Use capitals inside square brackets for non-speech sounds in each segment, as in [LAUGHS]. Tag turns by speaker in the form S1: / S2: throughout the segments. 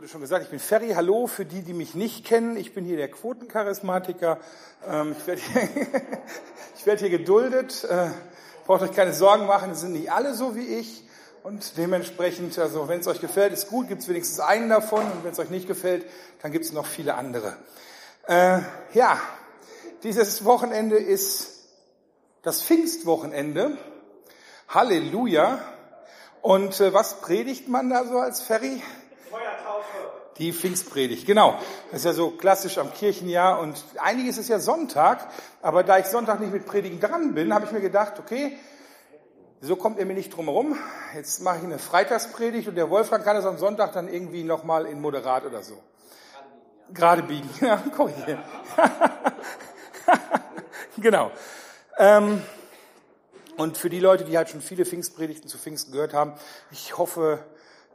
S1: wurde schon gesagt, ich bin Ferry. Hallo für die, die mich nicht kennen. Ich bin hier der Quotencharismatiker. Ähm, ich werde hier, [LAUGHS] ich werde hier geduldet. Äh, braucht euch keine Sorgen machen, es sind nicht alle so wie ich. Und dementsprechend, also wenn es euch gefällt, ist gut, gibt es wenigstens einen davon. Und wenn es euch nicht gefällt, dann gibt es noch viele andere. Äh, ja, dieses Wochenende ist das Pfingstwochenende. Halleluja. Und äh, was predigt man da so als Ferry? Die Pfingstpredigt, genau. Das ist ja so klassisch am Kirchenjahr und einiges ist ja Sonntag, aber da ich Sonntag nicht mit Predigen dran bin, habe ich mir gedacht, okay, so kommt ihr mir nicht drum herum. Jetzt mache ich eine Freitagspredigt und der Wolfgang kann es am Sonntag dann irgendwie nochmal in Moderat oder so. Gerade biegen, [LAUGHS] ja, korrigieren. [LAUGHS] genau. Ähm, und für die Leute, die halt schon viele Pfingstpredigten zu Pfingsten gehört haben, ich hoffe,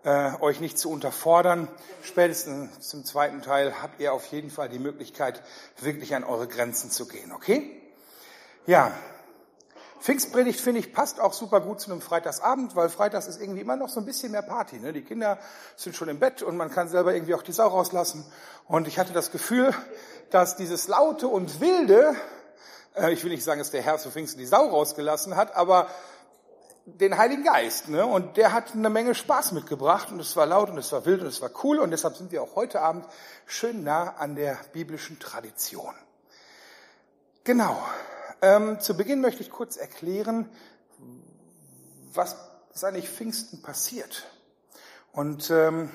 S1: äh, euch nicht zu unterfordern. Spätestens zum zweiten Teil habt ihr auf jeden Fall die Möglichkeit, wirklich an eure Grenzen zu gehen, okay? Ja. Pfingstpredigt, finde ich, passt auch super gut zu einem Freitagsabend, weil Freitags ist irgendwie immer noch so ein bisschen mehr Party. Ne? Die Kinder sind schon im Bett und man kann selber irgendwie auch die Sau rauslassen. Und ich hatte das Gefühl, dass dieses Laute und Wilde, äh, ich will nicht sagen, dass der Herr zu Pfingsten die Sau rausgelassen hat, aber den Heiligen Geist. Ne? Und der hat eine Menge Spaß mitgebracht und es war laut und es war wild und es war cool und deshalb sind wir auch heute Abend schön nah an der biblischen Tradition. Genau. Ähm, zu Beginn möchte ich kurz erklären, was ist eigentlich Pfingsten passiert. Und ähm,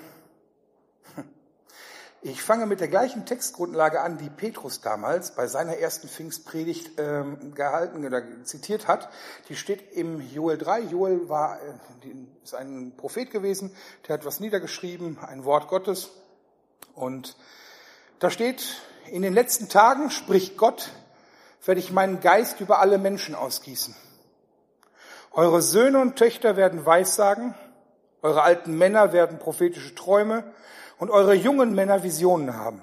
S1: ich fange mit der gleichen Textgrundlage an, die Petrus damals bei seiner ersten Pfingstpredigt ähm, gehalten oder zitiert hat. Die steht im Joel 3. Joel war, äh, ist ein Prophet gewesen, der hat was niedergeschrieben, ein Wort Gottes. Und da steht, in den letzten Tagen spricht Gott, werde ich meinen Geist über alle Menschen ausgießen. Eure Söhne und Töchter werden Weissagen, eure alten Männer werden prophetische Träume und eure jungen Männer Visionen haben.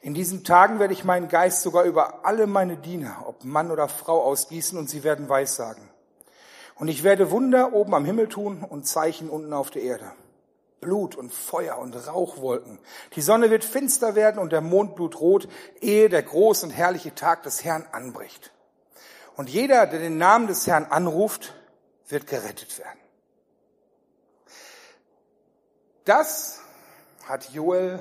S1: In diesen Tagen werde ich meinen Geist sogar über alle meine Diener, ob Mann oder Frau, ausgießen und sie werden Weissagen. Und ich werde Wunder oben am Himmel tun und Zeichen unten auf der Erde. Blut und Feuer und Rauchwolken. Die Sonne wird finster werden und der Mond blutrot, ehe der große und herrliche Tag des Herrn anbricht. Und jeder, der den Namen des Herrn anruft, wird gerettet werden. Das hat Joel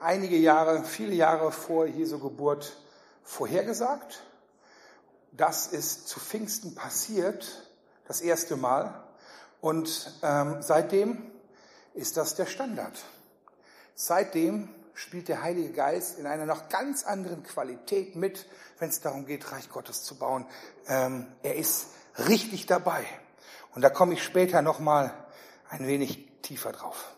S1: einige Jahre, viele Jahre vor Jesu Geburt vorhergesagt. Das ist zu Pfingsten passiert, das erste Mal. Und ähm, seitdem ist das der Standard. Seitdem spielt der Heilige Geist in einer noch ganz anderen Qualität mit, wenn es darum geht, Reich Gottes zu bauen. Ähm, er ist richtig dabei. Und da komme ich später nochmal ein wenig tiefer drauf.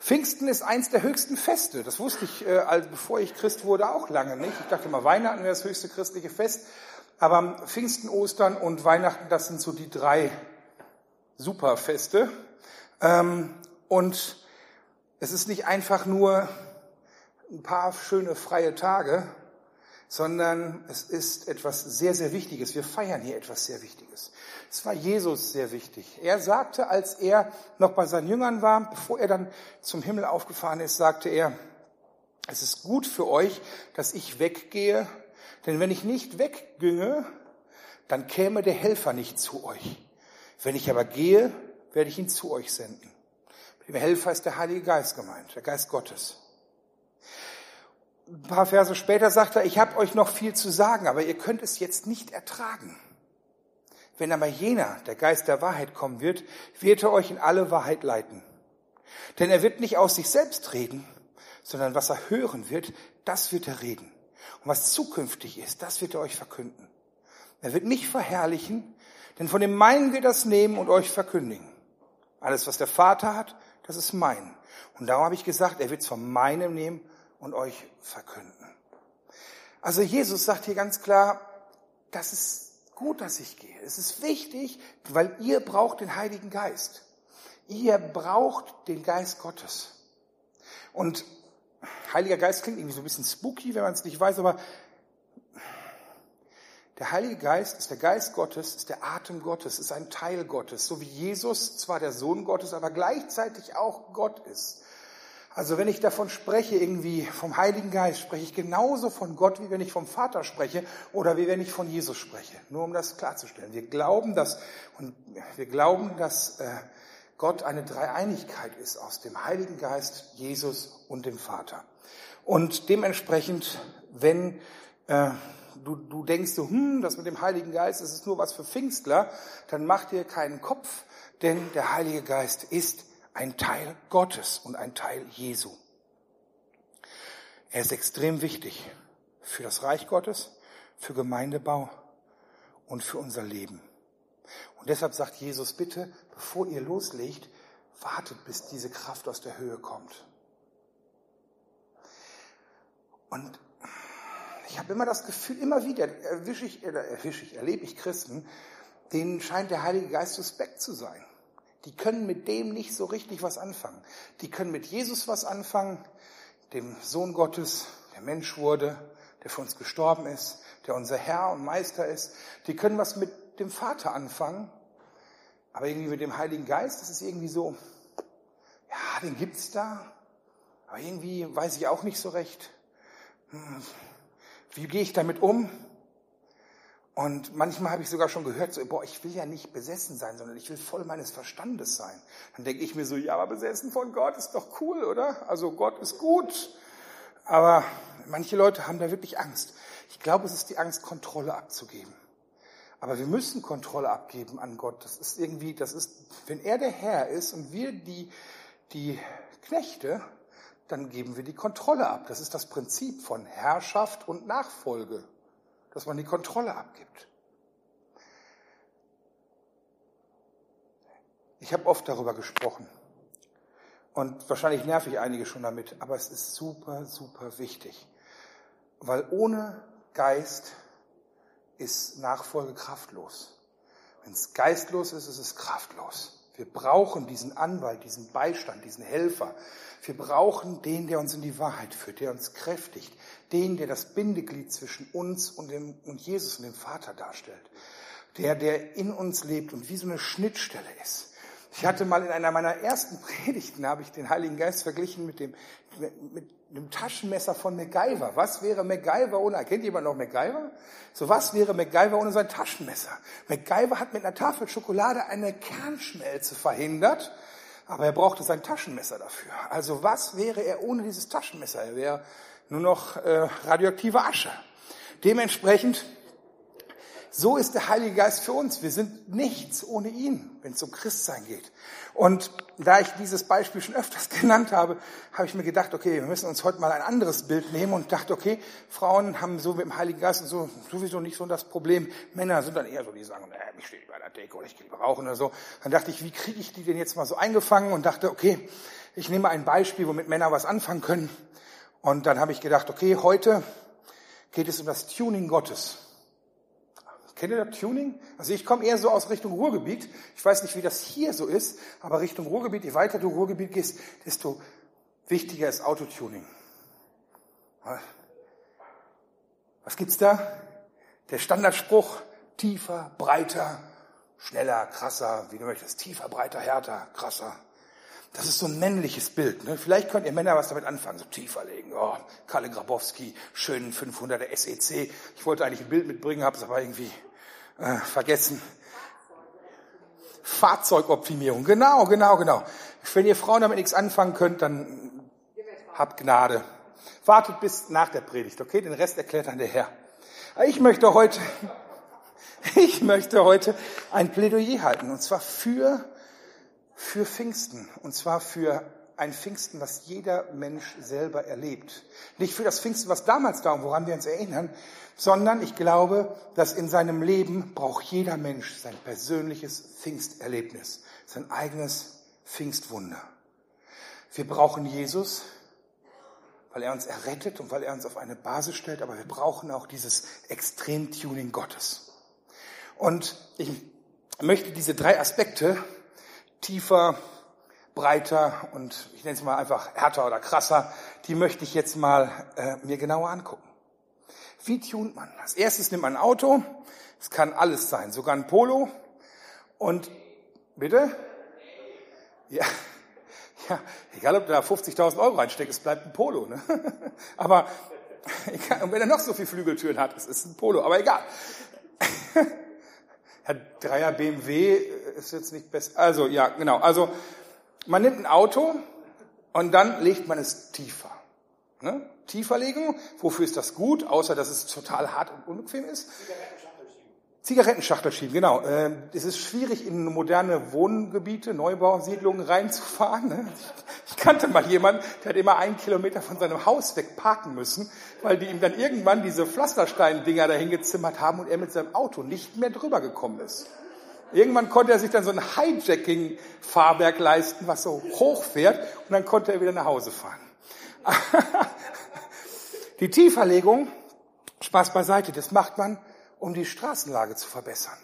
S1: Pfingsten ist eins der höchsten Feste. Das wusste ich, äh, also bevor ich Christ wurde, auch lange nicht. Ich dachte immer, Weihnachten wäre das höchste christliche Fest. Aber Pfingsten, Ostern und Weihnachten, das sind so die drei Superfeste. Ähm, und es ist nicht einfach nur ein paar schöne freie Tage, sondern es ist etwas sehr, sehr Wichtiges. Wir feiern hier etwas sehr Wichtiges. Es war Jesus sehr wichtig. Er sagte, als er noch bei seinen Jüngern war, bevor er dann zum Himmel aufgefahren ist, sagte er, es ist gut für euch, dass ich weggehe, denn wenn ich nicht wegginge, dann käme der Helfer nicht zu euch. Wenn ich aber gehe, werde ich ihn zu euch senden. Der Helfer ist der Heilige Geist gemeint, der Geist Gottes ein paar Verse später sagt er, ich habe euch noch viel zu sagen, aber ihr könnt es jetzt nicht ertragen. Wenn aber jener, der Geist der Wahrheit kommen wird, wird er euch in alle Wahrheit leiten. Denn er wird nicht aus sich selbst reden, sondern was er hören wird, das wird er reden. Und was zukünftig ist, das wird er euch verkünden. Er wird mich verherrlichen, denn von dem meinen wird er es nehmen und euch verkündigen. Alles, was der Vater hat, das ist mein. Und darum habe ich gesagt, er wird es von meinem nehmen und euch verkünden. Also Jesus sagt hier ganz klar, das ist gut, dass ich gehe. Es ist wichtig, weil ihr braucht den Heiligen Geist. Ihr braucht den Geist Gottes. Und Heiliger Geist klingt irgendwie so ein bisschen spooky, wenn man es nicht weiß, aber Der Heilige Geist ist der Geist Gottes, ist der Atem Gottes, ist ein Teil Gottes, so wie Jesus zwar der Sohn Gottes, aber gleichzeitig auch Gott ist. Also wenn ich davon spreche, irgendwie vom Heiligen Geist, spreche ich genauso von Gott, wie wenn ich vom Vater spreche oder wie wenn ich von Jesus spreche. Nur um das klarzustellen. Wir glauben, dass, und wir glauben, dass äh, Gott eine Dreieinigkeit ist aus dem Heiligen Geist, Jesus und dem Vater. Und dementsprechend, wenn äh, du, du denkst so, hm, das mit dem Heiligen Geist, das ist nur was für Pfingstler, dann mach dir keinen Kopf, denn der Heilige Geist ist ein Teil Gottes und ein Teil Jesu. Er ist extrem wichtig für das Reich Gottes, für Gemeindebau und für unser Leben. Und deshalb sagt Jesus, bitte, bevor ihr loslegt, wartet, bis diese Kraft aus der Höhe kommt. Und ich habe immer das Gefühl, immer wieder erwische ich, erwische ich, erlebe ich Christen, denen scheint der Heilige Geist suspekt zu sein. Die können mit dem nicht so richtig was anfangen. Die können mit Jesus was anfangen, dem Sohn Gottes, der Mensch wurde, der für uns gestorben ist, der unser Herr und Meister ist. Die können was mit dem Vater anfangen, aber irgendwie mit dem Heiligen Geist, das ist irgendwie so, ja, den gibt's da, aber irgendwie weiß ich auch nicht so recht. Hm, wie gehe ich damit um? Und manchmal habe ich sogar schon gehört, so, boah, ich will ja nicht besessen sein, sondern ich will voll meines Verstandes sein. Dann denke ich mir so, ja, aber besessen von Gott ist doch cool, oder? Also Gott ist gut. Aber manche Leute haben da wirklich Angst. Ich glaube, es ist die Angst, Kontrolle abzugeben. Aber wir müssen Kontrolle abgeben an Gott. Das ist irgendwie, das ist, wenn er der Herr ist und wir die, die Knechte, dann geben wir die Kontrolle ab. Das ist das Prinzip von Herrschaft und Nachfolge, dass man die Kontrolle abgibt. Ich habe oft darüber gesprochen und wahrscheinlich nerv ich einige schon damit, aber es ist super, super wichtig, weil ohne Geist ist Nachfolge kraftlos. Wenn es geistlos ist, ist es kraftlos. Wir brauchen diesen Anwalt, diesen Beistand, diesen Helfer. Wir brauchen den, der uns in die Wahrheit führt, der uns kräftigt, den, der das Bindeglied zwischen uns und, dem, und Jesus und dem Vater darstellt, der, der in uns lebt und wie so eine Schnittstelle ist. Ich hatte mal in einer meiner ersten [LAUGHS] Predigten, habe ich den Heiligen Geist verglichen mit dem, mit, dem Taschenmesser von MacGyver. Was wäre MacGyver ohne, kennt jemand noch MacGyver? So was wäre MacGyver ohne sein Taschenmesser? MacGyver hat mit einer Tafel Schokolade eine Kernschmelze verhindert, aber er brauchte sein Taschenmesser dafür. Also was wäre er ohne dieses Taschenmesser? Er wäre nur noch äh, radioaktive Asche. Dementsprechend so ist der Heilige Geist für uns. Wir sind nichts ohne ihn, wenn es um Christsein geht. Und da ich dieses Beispiel schon öfters [LAUGHS] genannt habe, habe ich mir gedacht, okay, wir müssen uns heute mal ein anderes Bild nehmen und dachte, okay, Frauen haben so mit dem Heiligen Geist und so sowieso nicht so das Problem. Männer sind dann eher so, die sagen, äh, ich stehe bei der Decke oder ich gehe rauchen oder so. Dann dachte ich, wie kriege ich die denn jetzt mal so eingefangen und dachte, okay, ich nehme ein Beispiel, womit Männer was anfangen können. Und dann habe ich gedacht, okay, heute geht es um das Tuning Gottes. Kennt ihr das Tuning? Also ich komme eher so aus Richtung Ruhrgebiet. Ich weiß nicht, wie das hier so ist, aber Richtung Ruhrgebiet, je weiter du Ruhrgebiet gehst, desto wichtiger ist Autotuning. Was gibt's da? Der Standardspruch, tiefer, breiter, schneller, krasser, wie du möchtest, tiefer, breiter, härter, krasser. Das ist so ein männliches Bild. Ne? Vielleicht könnt ihr Männer was damit anfangen, so tiefer legen. Oh, Kalle Grabowski, schönen 500er SEC. Ich wollte eigentlich ein Bild mitbringen, habe es aber irgendwie äh, vergessen. Fahrzeugoptimierung, genau, genau, genau. Wenn ihr Frauen damit nichts anfangen könnt, dann habt Gnade. Wartet bis nach der Predigt, okay? Den Rest erklärt dann der Herr. Ich möchte heute, [LAUGHS] ich möchte heute ein Plädoyer halten, und zwar für, für Pfingsten, und zwar für ein Pfingsten, was jeder Mensch selber erlebt. Nicht für das Pfingsten, was damals da und woran wir uns erinnern, sondern ich glaube, dass in seinem Leben braucht jeder Mensch sein persönliches Pfingsterlebnis, sein eigenes Pfingstwunder. Wir brauchen Jesus, weil er uns errettet und weil er uns auf eine Basis stellt, aber wir brauchen auch dieses Extremtuning Gottes. Und ich möchte diese drei Aspekte tiefer, breiter und ich nenne es mal einfach härter oder krasser, die möchte ich jetzt mal äh, mir genauer angucken. Wie tunt man? Als erstes nimmt man ein Auto. Es kann alles sein, sogar ein Polo. Und, bitte? Ja, [LAUGHS] ja, egal ob du da 50.000 Euro reinsteckst, es bleibt ein Polo. Ne? [LAUGHS] Aber [LAUGHS] egal, und wenn er noch so viele Flügeltüren hat, es ist ein Polo, aber egal. Herr Dreier BMW ist jetzt nicht besser. Also, ja, genau. Also, man nimmt ein Auto und dann legt man es tiefer. Ne? Tieferlegung, wofür ist das gut, außer dass es total hart und unbequem ist? Zigarettenschachtel schieben, genau. Ähm, es ist schwierig, in moderne Wohngebiete, Neubausiedlungen reinzufahren. Ne? Ich kannte mal jemanden, der hat immer einen Kilometer von seinem Haus weg parken müssen, weil die ihm dann irgendwann diese Pflasterstein-Dinger dahin gezimmert haben und er mit seinem Auto nicht mehr drüber gekommen ist. Irgendwann konnte er sich dann so ein Hijacking-Fahrwerk leisten, was so hoch fährt, und dann konnte er wieder nach Hause fahren. [LAUGHS] Die Tieferlegung, Spaß beiseite, das macht man, um die Straßenlage zu verbessern.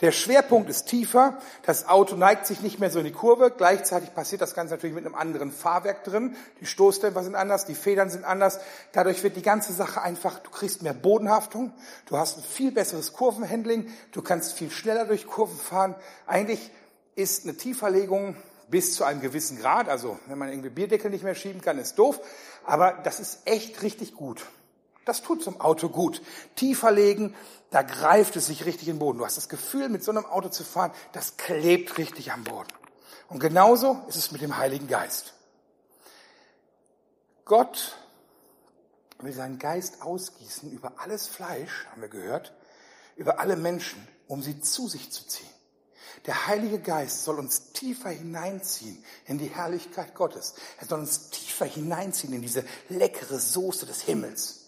S1: Der Schwerpunkt ist tiefer, das Auto neigt sich nicht mehr so in die Kurve, gleichzeitig passiert das Ganze natürlich mit einem anderen Fahrwerk drin, die Stoßdämpfer sind anders, die Federn sind anders, dadurch wird die ganze Sache einfach, du kriegst mehr Bodenhaftung, du hast ein viel besseres Kurvenhandling, du kannst viel schneller durch Kurven fahren. Eigentlich ist eine Tieferlegung bis zu einem gewissen Grad, also wenn man irgendwie Bierdeckel nicht mehr schieben kann, ist doof, aber das ist echt richtig gut. Das tut zum Auto gut. Tiefer legen, da greift es sich richtig in den Boden. Du hast das Gefühl, mit so einem Auto zu fahren, das klebt richtig am Boden. Und genauso ist es mit dem Heiligen Geist. Gott will seinen Geist ausgießen über alles Fleisch, haben wir gehört, über alle Menschen, um sie zu sich zu ziehen. Der Heilige Geist soll uns tiefer hineinziehen in die Herrlichkeit Gottes. Er soll uns tiefer hineinziehen in diese leckere Soße des Himmels.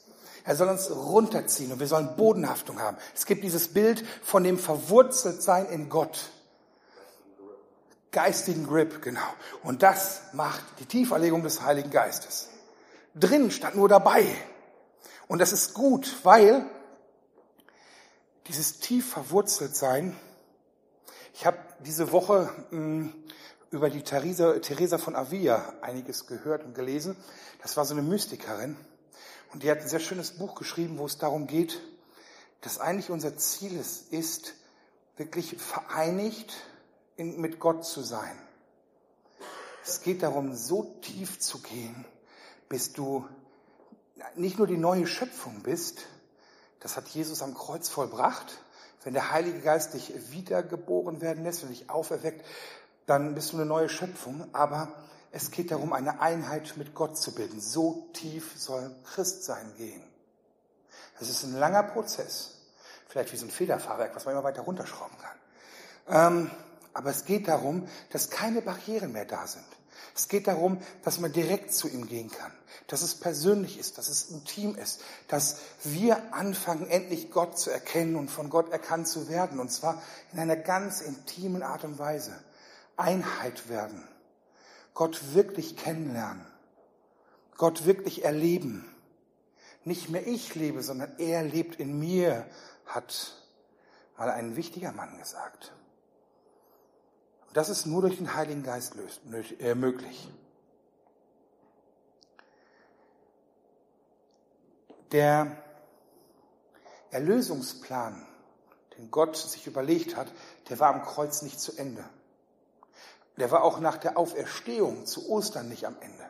S1: Er soll uns runterziehen und wir sollen Bodenhaftung haben. Es gibt dieses Bild von dem Verwurzeltsein in Gott. Geistigen Grip, genau. Und das macht die Tieferlegung des Heiligen Geistes. Drin stand nur dabei. Und das ist gut, weil dieses tief verwurzelt sein, ich habe diese Woche mh, hm, über die Theresa, Theresa von Avila einiges gehört und gelesen. Das war so eine Mystikerin. Und die hat ein sehr schönes Buch geschrieben, wo es darum geht, dass eigentlich unser Ziel ist, ist wirklich vereinigt in, mit Gott zu sein. Es geht darum, so tief zu gehen, bis du nicht nur die neue Schöpfung bist, das hat Jesus am Kreuz vollbracht. Wenn der Heilige Geist dich wiedergeboren werden lässt und dich auferweckt, dann bist du eine neue Schöpfung. Aber es geht darum, eine Einheit mit Gott zu bilden. So tief soll Christsein gehen. Es ist ein langer Prozess. Vielleicht wie so ein Federfahrwerk, was man immer weiter runterschrauben kann. Ähm, aber es geht darum, dass keine Barrieren mehr da sind. Es geht darum, dass man direkt zu ihm gehen kann, dass es persönlich ist, dass es intim ist, dass wir anfangen, endlich Gott zu erkennen und von Gott erkannt zu werden, und zwar in einer ganz intimen Art und Weise. Einheit werden. Gott wirklich kennenlernen, Gott wirklich erleben. Nicht mehr ich lebe, sondern er lebt in mir, hat mal ein wichtiger Mann gesagt. Und das ist nur durch den Heiligen Geist äh, möglich. Der Erlösungsplan, den Gott sich überlegt hat, der war am Kreuz nicht zu Ende. Der war auch nach der Auferstehung zu Ostern nicht am Ende.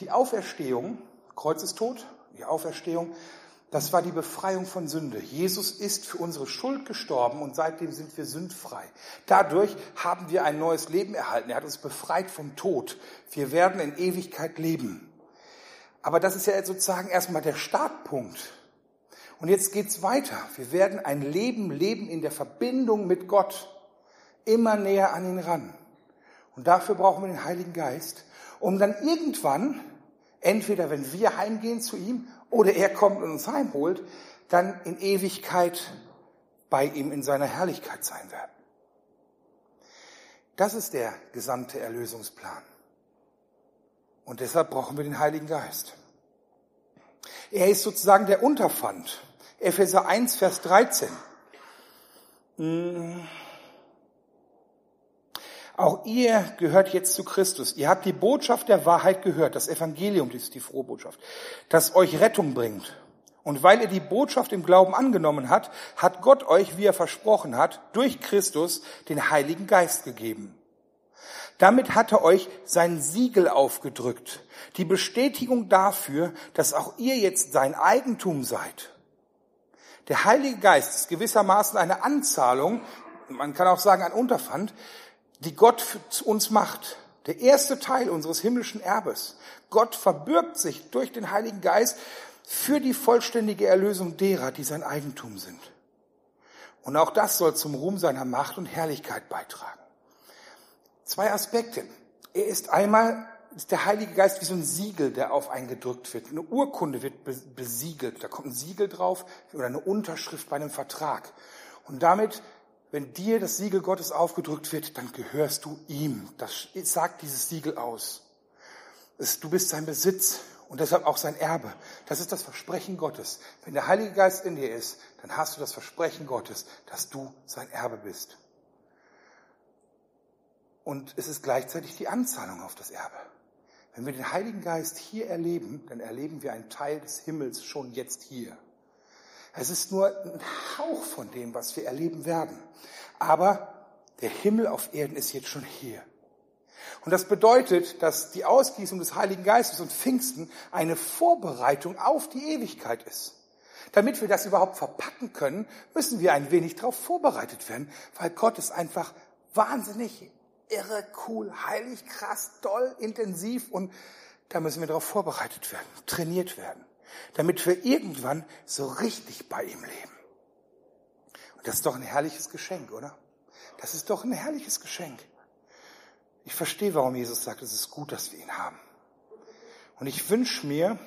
S1: Die Auferstehung, Kreuzestod, die Auferstehung, das war die Befreiung von Sünde. Jesus ist für unsere Schuld gestorben und seitdem sind wir sündfrei. Dadurch haben wir ein neues Leben erhalten. Er hat uns befreit vom Tod. Wir werden in Ewigkeit leben. Aber das ist ja sozusagen erstmal der Startpunkt. Und jetzt geht's weiter. Wir werden ein Leben leben in der Verbindung mit Gott. Immer näher an ihn ran. Und dafür brauchen wir den Heiligen Geist, um dann irgendwann, entweder wenn wir heimgehen zu ihm oder er kommt und uns heimholt, dann in Ewigkeit bei ihm in seiner Herrlichkeit sein werden. Das ist der gesamte Erlösungsplan. Und deshalb brauchen wir den Heiligen Geist. Er ist sozusagen der Unterpfand. Epheser 1, Vers 13. Auch ihr gehört jetzt zu Christus. Ihr habt die Botschaft der Wahrheit gehört, das Evangelium, das ist die frohe Botschaft, das euch Rettung bringt. Und weil ihr die Botschaft im Glauben angenommen habt, hat Gott euch, wie er versprochen hat, durch Christus den Heiligen Geist gegeben. Damit hat er euch sein Siegel aufgedrückt, die Bestätigung dafür, dass auch ihr jetzt sein Eigentum seid. Der Heilige Geist ist gewissermaßen eine Anzahlung, man kann auch sagen ein Unterpfand, die Gott zu uns macht. Der erste Teil unseres himmlischen Erbes. Gott verbürgt sich durch den Heiligen Geist für die vollständige Erlösung derer, die sein Eigentum sind. Und auch das soll zum Ruhm seiner Macht und Herrlichkeit beitragen. Zwei Aspekte. Er ist einmal, ist der Heilige Geist wie so ein Siegel, der auf einen gedrückt wird. Eine Urkunde wird besiegelt. Da kommt ein Siegel drauf oder eine Unterschrift bei einem Vertrag. Und damit, wenn dir das Siegel Gottes aufgedrückt wird, dann gehörst du ihm. Das sagt dieses Siegel aus. Du bist sein Besitz und deshalb auch sein Erbe. Das ist das Versprechen Gottes. Wenn der Heilige Geist in dir ist, dann hast du das Versprechen Gottes, dass du sein Erbe bist. Und es ist gleichzeitig die Anzahlung auf das Erbe. Wenn wir den Heiligen Geist hier erleben, dann erleben wir einen Teil des Himmels schon jetzt hier. Es ist nur ein Hauch von dem, was wir erleben werden. Aber der Himmel auf Erden ist jetzt schon hier. Und das bedeutet, dass die Ausgießung des Heiligen Geistes und Pfingsten eine Vorbereitung auf die Ewigkeit ist. Damit wir das überhaupt verpacken können, müssen wir ein wenig darauf vorbereitet werden, weil Gott ist einfach wahnsinnig irre, cool, heilig, krass, toll, intensiv und da müssen wir darauf vorbereitet werden, trainiert werden, damit wir irgendwann so richtig bei ihm leben. Und das ist doch ein herrliches Geschenk, oder? Das ist doch ein herrliches Geschenk. Ich verstehe, warum Jesus sagt, es ist gut, dass wir ihn haben. Und ich wünsche mir,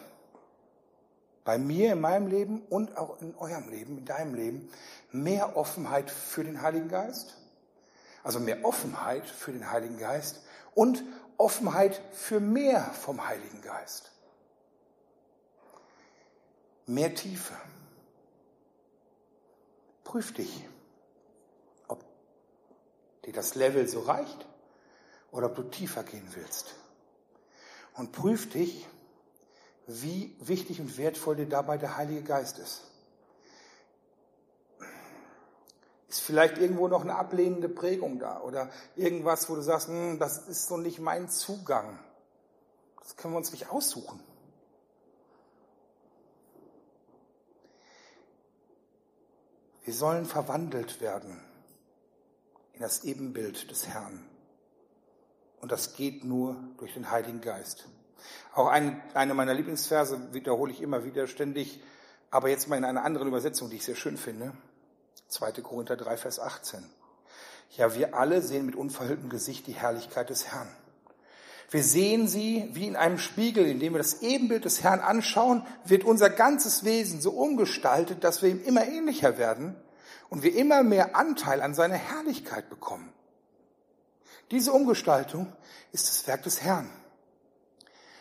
S1: bei mir in meinem Leben und auch in eurem Leben, in deinem Leben, mehr Offenheit für den Heiligen Geist. Also mehr Offenheit für den Heiligen Geist und Offenheit für mehr vom Heiligen Geist. Mehr Tiefe. Prüf dich, ob dir das Level so reicht oder ob du tiefer gehen willst. Und prüf dich, wie wichtig und wertvoll dir dabei der Heilige Geist ist. Ist vielleicht irgendwo noch eine ablehnende Prägung da oder irgendwas, wo du sagst, hm, das ist so nicht mein Zugang. Das können wir uns nicht aussuchen. Wir sollen verwandelt werden in das Ebenbild des Herrn. Und das geht nur durch den Heiligen Geist. Auch eine, eine meiner Lieblingsverse wiederhole ich immer wieder ständig, aber jetzt mal in einer anderen Übersetzung, die ich sehr schön finde. 2. Korinther 3, Vers 18. Ja, wir alle sehen mit unverhülltem Gesicht die Herrlichkeit des Herrn. Wir sehen sie wie in einem Spiegel, indem wir das Ebenbild des Herrn anschauen, wird unser ganzes Wesen so umgestaltet, dass wir ihm immer ähnlicher werden und wir immer mehr Anteil an seiner Herrlichkeit bekommen. Diese Umgestaltung ist das Werk des Herrn.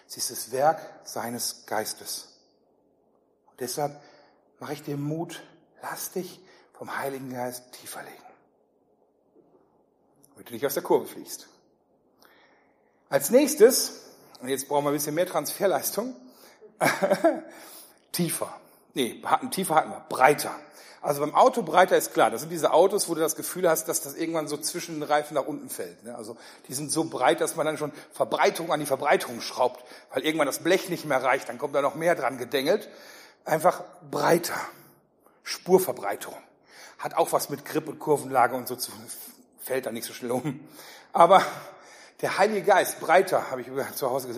S1: Sie ist das Werk seines Geistes. Und deshalb mache ich dir Mut, lass dich vom Heiligen Geist tiefer legen. Damit du nicht aus der Kurve fliegst. Als nächstes, und jetzt brauchen wir ein bisschen mehr Transferleistung, [LAUGHS] tiefer. Nee, tiefer hatten wir, breiter. Also beim Auto breiter ist klar, das sind diese Autos, wo du das Gefühl hast, dass das irgendwann so zwischen den Reifen nach unten fällt. Ne? Also die sind so breit, dass man dann schon Verbreitung an die Verbreitung schraubt, weil irgendwann das Blech nicht mehr reicht, dann kommt da noch mehr dran gedengelt. Einfach breiter. Spurverbreiterung. Hat auch was mit Grip und Kurvenlage und so zu, fällt da nicht so schnell um. Aber der Heilige Geist, breiter, habe ich [LAUGHS] zu Hause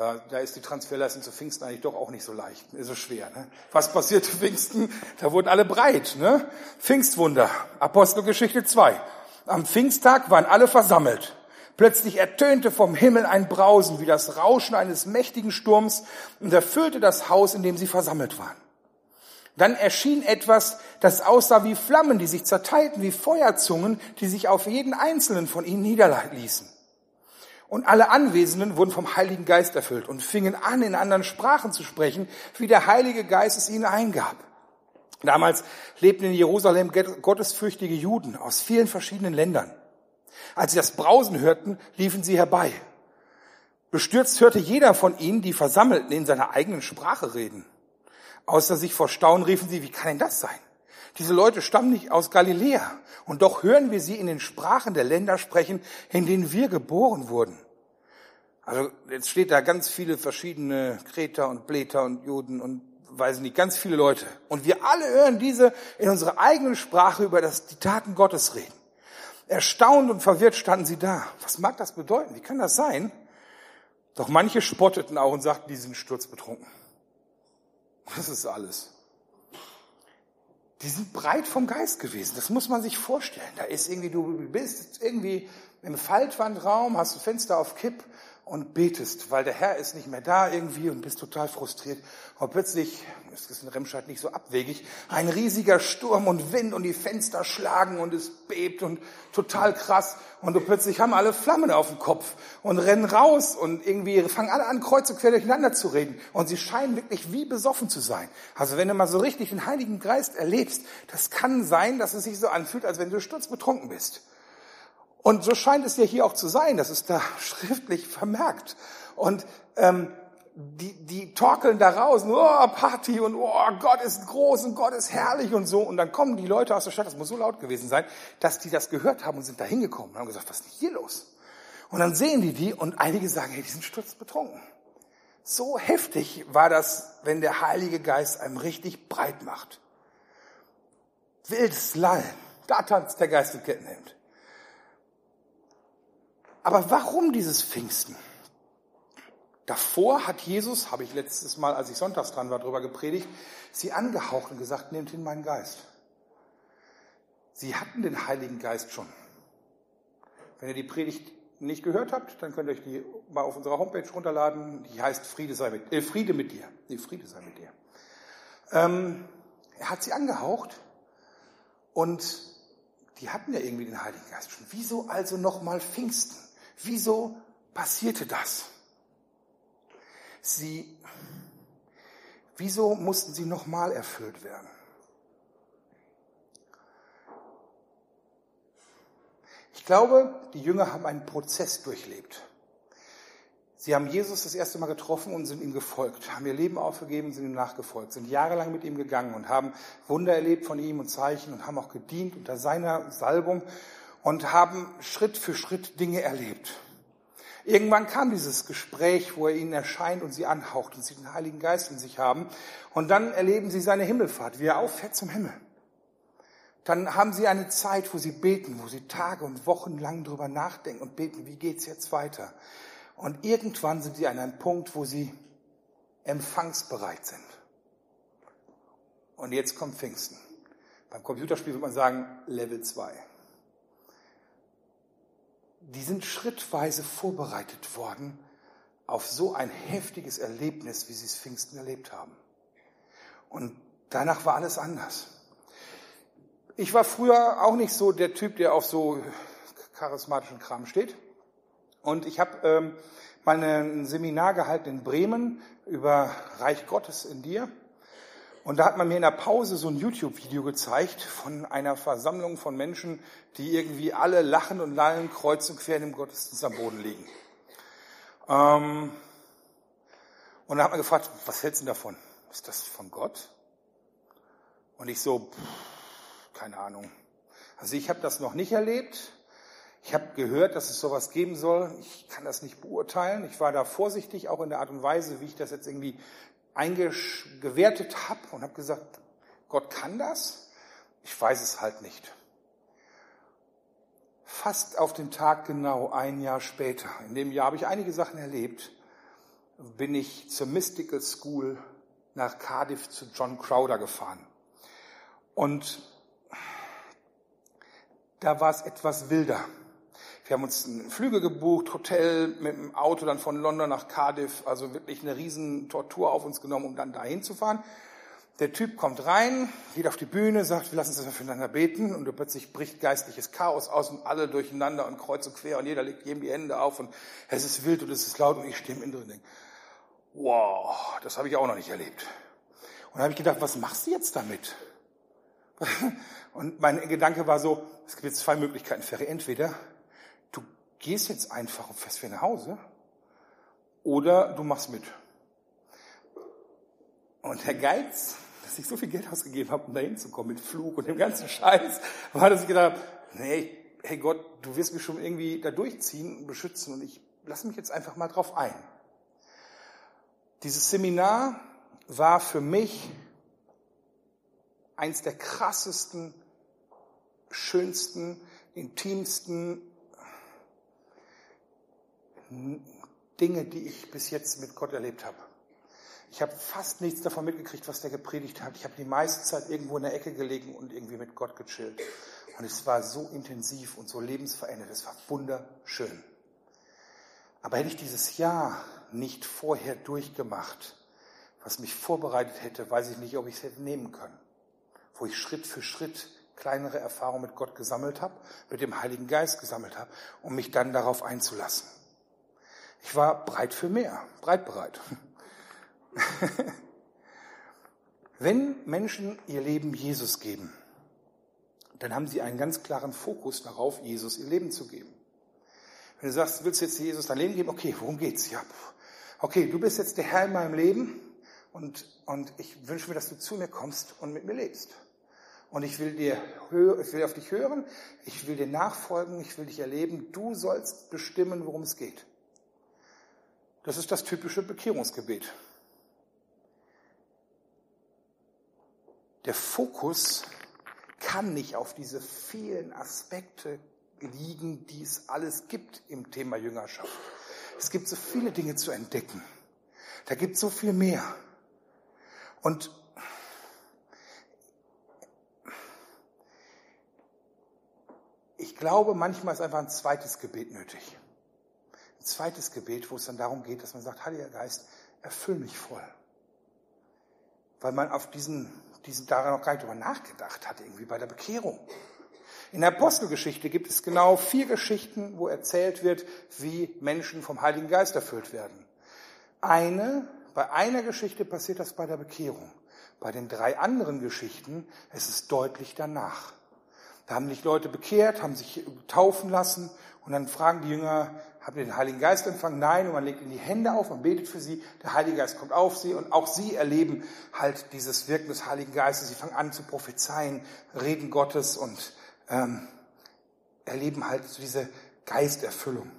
S1: ja, da ist die Transferleistung zu Pfingsten eigentlich doch auch nicht so leicht, so schwer. Ne? Was passiert zu Pfingsten? Da wurden alle breit. Ne? Pfingstwunder, Apostelgeschichte 2. Am Pfingsttag waren alle versammelt. Plötzlich ertönte vom Himmel ein Brausen wie das Rauschen eines mächtigen Sturms und erfüllte das Haus, in dem sie versammelt waren. Dann erschien etwas, das aussah wie Flammen, die sich zerteilten wie Feuerzungen, die sich auf jeden einzelnen von ihnen niederließen. Und alle Anwesenden wurden vom Heiligen Geist erfüllt und fingen an, in anderen Sprachen zu sprechen, wie der Heilige Geist es ihnen eingab. Damals lebten in Jerusalem gottesfürchtige Juden aus vielen verschiedenen Ländern. Als sie das Brausen hörten, liefen sie herbei. Bestürzt hörte jeder von ihnen die Versammelten in seiner eigenen Sprache reden. Außer sich vor Staunen riefen sie, wie kann denn das sein? Diese Leute stammen nicht aus Galiläa. Und doch hören wir sie in den Sprachen der Länder sprechen, in denen wir geboren wurden. Also jetzt steht da ganz viele verschiedene Kreter und Bläter und Juden und weiß nicht, ganz viele Leute. Und wir alle hören diese in unserer eigenen Sprache über das, die Taten Gottes reden. Erstaunt und verwirrt standen sie da. Was mag das bedeuten? Wie kann das sein? Doch manche spotteten auch und sagten, die sind sturzbetrunken. Das ist alles. Die sind breit vom Geist gewesen. Das muss man sich vorstellen. Da ist irgendwie, du bist irgendwie im Faltwandraum, hast ein Fenster auf Kipp und betest, weil der Herr ist nicht mehr da irgendwie und bist total frustriert. Und plötzlich, es ist in Remscheid nicht so abwegig, ein riesiger Sturm und Wind und die Fenster schlagen und es bebt und total krass. Und du plötzlich haben alle Flammen auf dem Kopf und rennen raus und irgendwie fangen alle an, kreuz und quer durcheinander zu reden. Und sie scheinen wirklich wie besoffen zu sein. Also wenn du mal so richtig den Heiligen Geist erlebst, das kann sein, dass es sich so anfühlt, als wenn du sturzbetrunken bist. Und so scheint es ja hier auch zu sein, das ist da [LAUGHS] schriftlich vermerkt. Und ähm, die, die torkeln da raus, oh, Party und oh, Gott ist groß und Gott ist herrlich und so. Und dann kommen die Leute aus der Stadt, das muss so laut gewesen sein, dass die das gehört haben und sind da hingekommen und haben gesagt, was ist denn hier los? Und dann sehen die die und einige sagen, hey, die sind sturzbetrunken. So heftig war das, wenn der Heilige Geist einem richtig breit macht. Wildes Lallen, da tanzt der Geist mit Kettenhemd. Aber warum dieses Pfingsten? Davor hat Jesus, habe ich letztes Mal, als ich sonntags dran war, darüber gepredigt, sie angehaucht und gesagt, nehmt hin meinen Geist. Sie hatten den Heiligen Geist schon. Wenn ihr die Predigt nicht gehört habt, dann könnt ihr euch die mal auf unserer Homepage runterladen. Die heißt Friede sei mit, äh, Friede mit dir. Nee, Friede sei mit dir. Ähm, er hat sie angehaucht und die hatten ja irgendwie den Heiligen Geist schon. Wieso also nochmal Pfingsten? Wieso passierte das? Sie, wieso mussten sie nochmal erfüllt werden? Ich glaube, die Jünger haben einen Prozess durchlebt. Sie haben Jesus das erste Mal getroffen und sind ihm gefolgt, haben ihr Leben aufgegeben, sind ihm nachgefolgt, sind jahrelang mit ihm gegangen und haben Wunder erlebt von ihm und Zeichen und haben auch gedient unter seiner Salbung und haben Schritt für Schritt Dinge erlebt. Irgendwann kam dieses Gespräch, wo er ihnen erscheint und sie anhaucht und sie den Heiligen Geist in sich haben. Und dann erleben sie seine Himmelfahrt, wie er auffährt zum Himmel. Dann haben sie eine Zeit, wo sie beten, wo sie Tage und Wochen lang drüber nachdenken und beten, wie geht's jetzt weiter? Und irgendwann sind sie an einem Punkt, wo sie empfangsbereit sind. Und jetzt kommt Pfingsten. Beim Computerspiel würde man sagen Level 2 die sind schrittweise vorbereitet worden auf so ein heftiges Erlebnis, wie sie es Pfingsten erlebt haben. Und danach war alles anders. Ich war früher auch nicht so der Typ, der auf so charismatischen Kram steht. Und ich habe ähm, mal ein Seminar gehalten in Bremen über Reich Gottes in dir. Und da hat man mir in der Pause so ein YouTube-Video gezeigt von einer Versammlung von Menschen, die irgendwie alle lachen und lallen, kreuz und quer in dem Gottesdienst am Boden liegen. Ähm, und da hat man gefragt, was hältst du davon? Ist das von Gott? Und ich so, pff, keine Ahnung. Also ich habe das noch nicht erlebt. Ich habe gehört, dass es sowas geben soll. Ich kann das nicht beurteilen. Ich war da vorsichtig, auch in der Art und Weise, wie ich das jetzt irgendwie eingewertet habe und habe gesagt, Gott kann das? Ich weiß es halt nicht. Fast auf den Tag genau ein Jahr später, in dem Jahr habe ich einige Sachen erlebt, bin ich zur Mystical School nach Cardiff zu John Crowder gefahren. Und da war es etwas wilder. Wir haben uns Flüge gebucht, Hotel mit dem Auto dann von London nach Cardiff, also wirklich eine riesen Tortur auf uns genommen, um dann dahin zu fahren. Der Typ kommt rein, geht auf die Bühne, sagt, wir lassen uns das füreinander beten und plötzlich bricht geistliches Chaos aus und alle durcheinander und kreuz und quer und jeder legt jedem die Hände auf und es ist wild und es ist laut und ich stehe im Inneren und denke, wow, das habe ich auch noch nicht erlebt. Und da habe ich gedacht, was machst du jetzt damit? [LAUGHS] Und mein Gedanke war so, es gibt jetzt zwei Möglichkeiten, Ferry. Entweder gehst jetzt einfach und fährst wieder nach Hause oder du machst mit. Und der Geiz, dass ich so viel Geld ausgegeben habe, um da hinzukommen mit Flug und dem ganzen Scheiß, war, dass ich gedacht habe, nee, hey Gott, du wirst mich schon irgendwie da durchziehen und beschützen und ich lasse mich jetzt einfach mal drauf ein. Dieses Seminar war für mich eins der krassesten, schönsten, intimsten Dinge, die ich bis jetzt mit Gott erlebt habe. Ich habe fast nichts davon mitgekriegt, was der gepredigt hat. Ich habe die meiste Zeit irgendwo in der Ecke gelegen und irgendwie mit Gott gechillt. Und es war so intensiv und so lebensverändert. Es war wunderschön. Aber hätte ich dieses Jahr nicht vorher durchgemacht, was mich vorbereitet hätte, weiß ich nicht, ob ich es hätte nehmen können. Wo ich Schritt für Schritt kleinere Erfahrungen mit Gott gesammelt habe, mit dem Heiligen Geist gesammelt habe, um mich dann darauf einzulassen. Ich war breit für mehr, breit bereit. [LAUGHS] Wenn Menschen ihr Leben Jesus geben, dann haben sie einen ganz klaren Fokus darauf, Jesus ihr Leben zu geben. Wenn du sagst, willst du jetzt Jesus dein Leben geben? Okay, worum geht's? Ja, okay, du bist jetzt der Herr in meinem Leben und, und ich wünsche mir, dass du zu mir kommst und mit mir lebst. Und ich will dir, ich will auf dich hören, ich will dir nachfolgen, ich will dich erleben. Du sollst bestimmen, worum es geht. Das ist das typische Bekehrungsgebet. Der Fokus kann nicht auf diese vielen Aspekte liegen, die es alles gibt im Thema Jüngerschaft. Es gibt so viele Dinge zu entdecken. Da gibt es so viel mehr. Und ich glaube, manchmal ist einfach ein zweites Gebet nötig. Ein zweites Gebet, wo es dann darum geht, dass man sagt, Heiliger Geist, erfüll mich voll. Weil man auf diesen die daran noch gar nicht drüber nachgedacht hat, irgendwie bei der Bekehrung. In der Apostelgeschichte gibt es genau vier Geschichten, wo erzählt wird, wie Menschen vom Heiligen Geist erfüllt werden. Eine, bei einer Geschichte passiert das bei der Bekehrung. Bei den drei anderen Geschichten es ist es deutlich danach. Da haben sich Leute bekehrt, haben sich taufen lassen und dann fragen die Jünger, habt ihr den Heiligen Geist empfangen? Nein, und man legt ihnen die Hände auf, man betet für sie, der Heilige Geist kommt auf sie und auch sie erleben halt dieses Wirken des Heiligen Geistes. Sie fangen an zu prophezeien, reden Gottes und ähm, erleben halt so diese Geisterfüllung.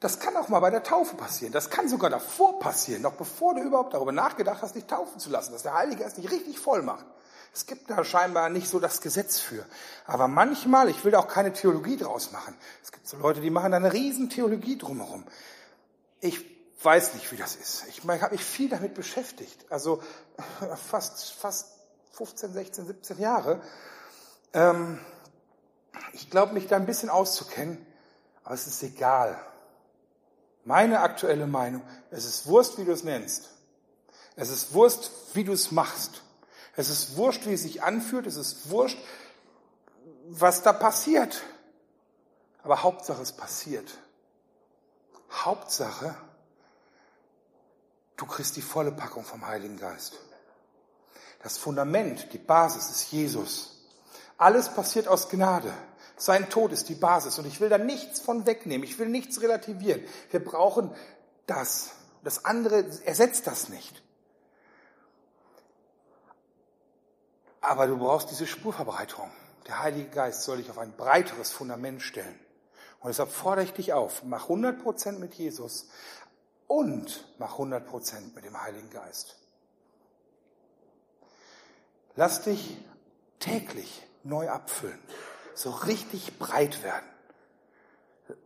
S1: Das kann auch mal bei der Taufe passieren. Das kann sogar davor passieren, noch bevor du überhaupt darüber nachgedacht hast, dich taufen zu lassen, dass der Heilige Geist dich richtig voll macht. Es gibt da scheinbar nicht so das Gesetz für. Aber manchmal, ich will da auch keine Theologie draus machen. Es gibt so Leute, die machen da eine riesen Theologie drumherum. Ich weiß nicht, wie das ist. Ich, ich habe mich viel damit beschäftigt. Also [LAUGHS] fast, fast 15, 16, 17 Jahre. Ähm, ich glaube, mich da ein bisschen auszukennen, aber es ist egal. Meine aktuelle Meinung, es ist Wurst, wie du es nennst. Es ist Wurst, wie du es machst. Es ist wurscht, wie es sich anfühlt. Es ist wurscht, was da passiert. Aber Hauptsache, es passiert. Hauptsache, du kriegst die volle Packung vom Heiligen Geist. Das Fundament, die Basis ist Jesus. Alles passiert aus Gnade. Sein Tod ist die Basis. Und ich will da nichts von wegnehmen. Ich will nichts relativieren. Wir brauchen das. Das andere ersetzt das nicht. Aber du brauchst diese Spurverbreitung. Der Heilige Geist soll dich auf ein breiteres Fundament stellen. Und deshalb fordere ich dich auf, mach 100 Prozent mit Jesus und mach 100 Prozent mit dem Heiligen Geist. Lass dich täglich neu abfüllen, so richtig breit werden.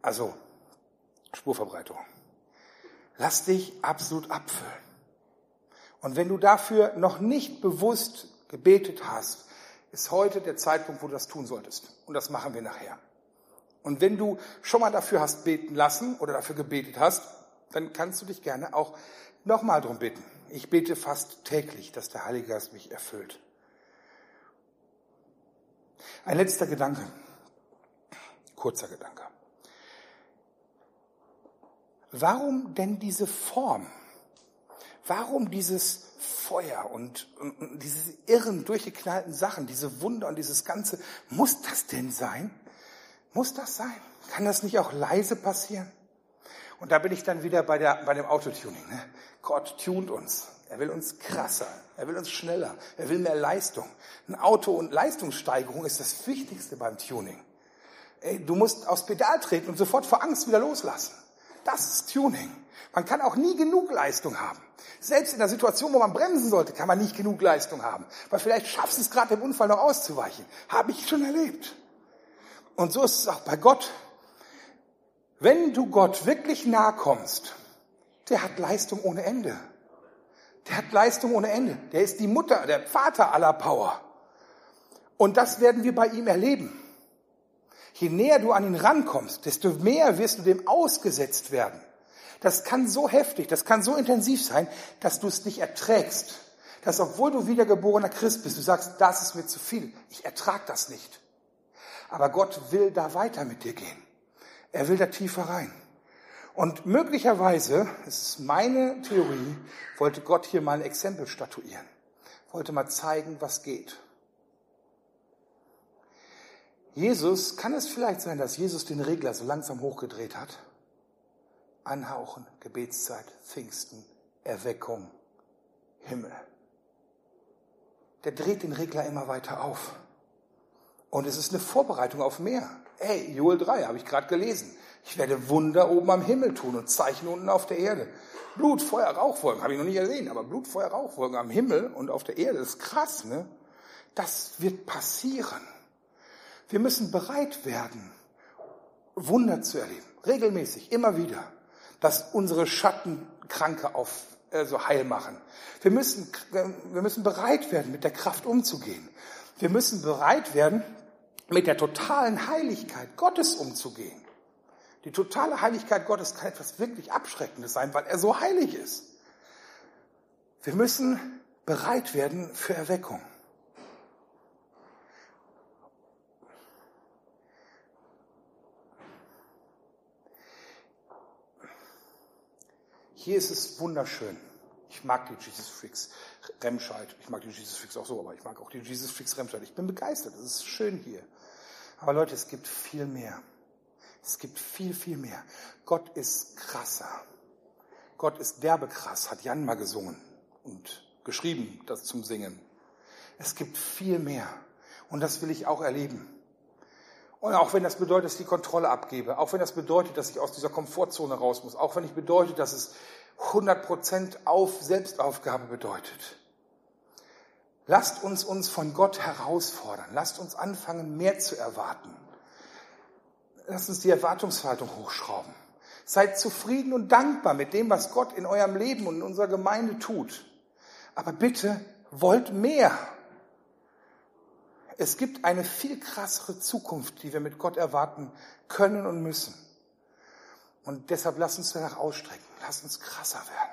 S1: Also Spurverbreitung. Lass dich absolut abfüllen. Und wenn du dafür noch nicht bewusst gebetet hast, ist heute der Zeitpunkt, wo du das tun solltest. Und das machen wir nachher. Und wenn du schon mal dafür hast beten lassen oder dafür gebetet hast, dann kannst du dich gerne auch nochmal drum bitten. Ich bete fast täglich, dass der Heilige Geist mich erfüllt. Ein letzter Gedanke, kurzer Gedanke. Warum denn diese Form? Warum dieses Feuer und, und, und diese irren, durchgeknallten Sachen, diese Wunder und dieses Ganze, muss das denn sein? Muss das sein? Kann das nicht auch leise passieren? Und da bin ich dann wieder bei, der, bei dem Autotuning. Ne? Gott tunt uns. Er will uns krasser. Er will uns schneller. Er will mehr Leistung. Ein Auto und Leistungssteigerung ist das Wichtigste beim Tuning. Ey, du musst aufs Pedal treten und sofort vor Angst wieder loslassen. Das ist Tuning. Man kann auch nie genug Leistung haben. Selbst in der Situation, wo man bremsen sollte, kann man nicht genug Leistung haben. Weil vielleicht schaffst du es gerade im Unfall noch auszuweichen. Habe ich schon erlebt. Und so ist es auch bei Gott. Wenn du Gott wirklich nahe kommst, der hat Leistung ohne Ende. Der hat Leistung ohne Ende. Der ist die Mutter, der Vater aller Power. Und das werden wir bei ihm erleben. Je näher du an ihn rankommst, desto mehr wirst du dem ausgesetzt werden. Das kann so heftig, das kann so intensiv sein, dass du es nicht erträgst. Dass obwohl du wiedergeborener Christ bist, du sagst, das ist mir zu viel, ich ertrag das nicht. Aber Gott will da weiter mit dir gehen. Er will da tiefer rein. Und möglicherweise, das ist meine Theorie, wollte Gott hier mal ein Exempel statuieren. Wollte mal zeigen, was geht. Jesus, kann es vielleicht sein, dass Jesus den Regler so langsam hochgedreht hat? Anhauchen, Gebetszeit, Pfingsten, Erweckung, Himmel. Der dreht den Regler immer weiter auf. Und es ist eine Vorbereitung auf mehr. Ey, Joel 3 habe ich gerade gelesen. Ich werde Wunder oben am Himmel tun und Zeichen unten auf der Erde. Blut, Feuer, Rauchwolken, habe ich noch nie gesehen, aber Blut, Feuer, Rauchwolken am Himmel und auf der Erde, das ist krass, ne? Das wird passieren. Wir müssen bereit werden, Wunder zu erleben. Regelmäßig, immer wieder. Dass unsere Schatten Kranke auf, also heil machen. Wir müssen, wir müssen bereit werden, mit der Kraft umzugehen. Wir müssen bereit werden, mit der totalen Heiligkeit Gottes umzugehen. Die totale Heiligkeit Gottes kann etwas wirklich Abschreckendes sein, weil er so heilig ist. Wir müssen bereit werden für Erweckung. Hier ist es wunderschön. Ich mag die Jesus Freaks Remscheid. Ich mag die Jesus Freaks auch so, aber ich mag auch die Jesus Freaks Remscheid. Ich bin begeistert. Es ist schön hier. Aber Leute, es gibt viel mehr. Es gibt viel, viel mehr. Gott ist krasser. Gott ist derbekrass, hat Jan mal gesungen und geschrieben, das zum Singen. Es gibt viel mehr. Und das will ich auch erleben. Und auch wenn das bedeutet, dass ich die Kontrolle abgebe, auch wenn das bedeutet, dass ich aus dieser Komfortzone raus muss, auch wenn ich bedeutet, dass es 100% auf Selbstaufgabe bedeutet. Lasst uns uns von Gott herausfordern. Lasst uns anfangen, mehr zu erwarten. Lasst uns die Erwartungshaltung hochschrauben. Seid zufrieden und dankbar mit dem, was Gott in eurem Leben und in unserer Gemeinde tut. Aber bitte wollt mehr. Es gibt eine viel krassere Zukunft, die wir mit Gott erwarten können und müssen. Und deshalb lasst uns danach ausstrecken. Lasst uns krasser werden.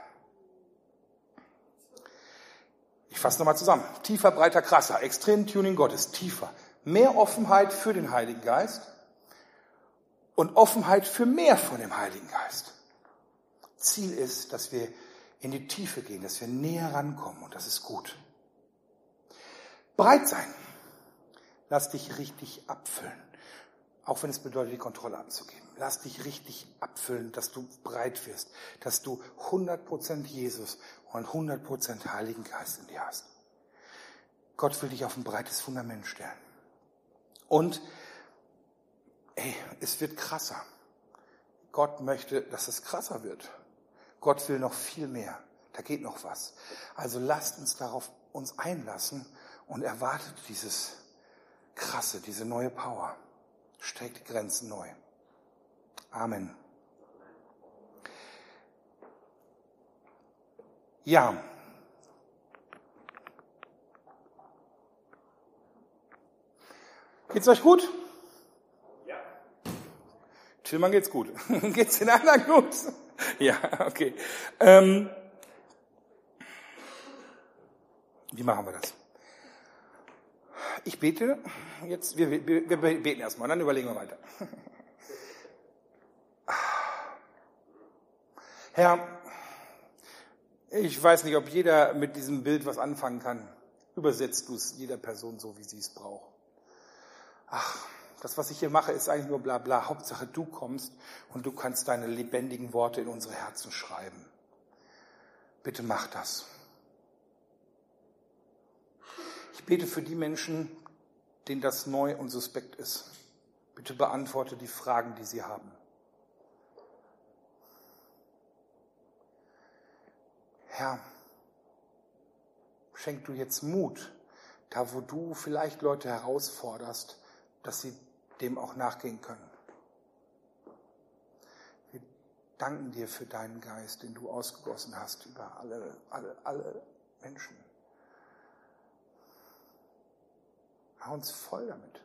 S1: Ich fasse nochmal zusammen. Tiefer, breiter, krasser. Extrem Tuning Gottes. Tiefer. Mehr Offenheit für den Heiligen Geist und Offenheit für mehr von dem Heiligen Geist. Ziel ist, dass wir in die Tiefe gehen, dass wir näher rankommen und das ist gut. Breit sein. Lass dich richtig abfüllen. Auch wenn es bedeutet, die Kontrolle anzugeben. Lass dich richtig abfüllen, dass du breit wirst, dass du 100% Jesus und 100% Heiligen Geist in dir hast. Gott will dich auf ein breites Fundament stellen. Und, ey, es wird krasser. Gott möchte, dass es krasser wird. Gott will noch viel mehr. Da geht noch was. Also lasst uns darauf uns einlassen und erwartet dieses krasse, diese neue Power. Streckt die Grenzen neu. Amen. Ja. Geht's euch gut? Ja. Tillmann geht's gut. [LAUGHS] geht's den anderen gut? ja, okay. Ähm, wie machen wir das? Ich bete jetzt, wir, wir, wir beten erstmal, dann überlegen wir weiter. Herr, ich weiß nicht, ob jeder mit diesem Bild was anfangen kann. Übersetzt du es jeder Person so, wie sie es braucht. Ach, das, was ich hier mache, ist eigentlich nur bla bla. Hauptsache, du kommst und du kannst deine lebendigen Worte in unsere Herzen schreiben. Bitte mach das. Ich bete für die Menschen, denen das neu und suspekt ist. Bitte beantworte die Fragen, die sie haben. Herr, schenk du jetzt Mut, da wo du vielleicht Leute herausforderst, dass sie dem auch nachgehen können. Wir danken dir für deinen Geist, den du ausgegossen hast über alle, alle, alle Menschen. Mach uns voll damit.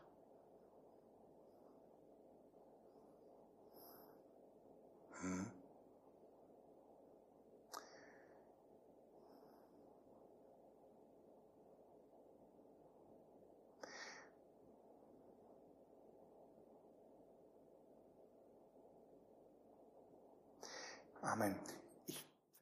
S1: Hm. Amen.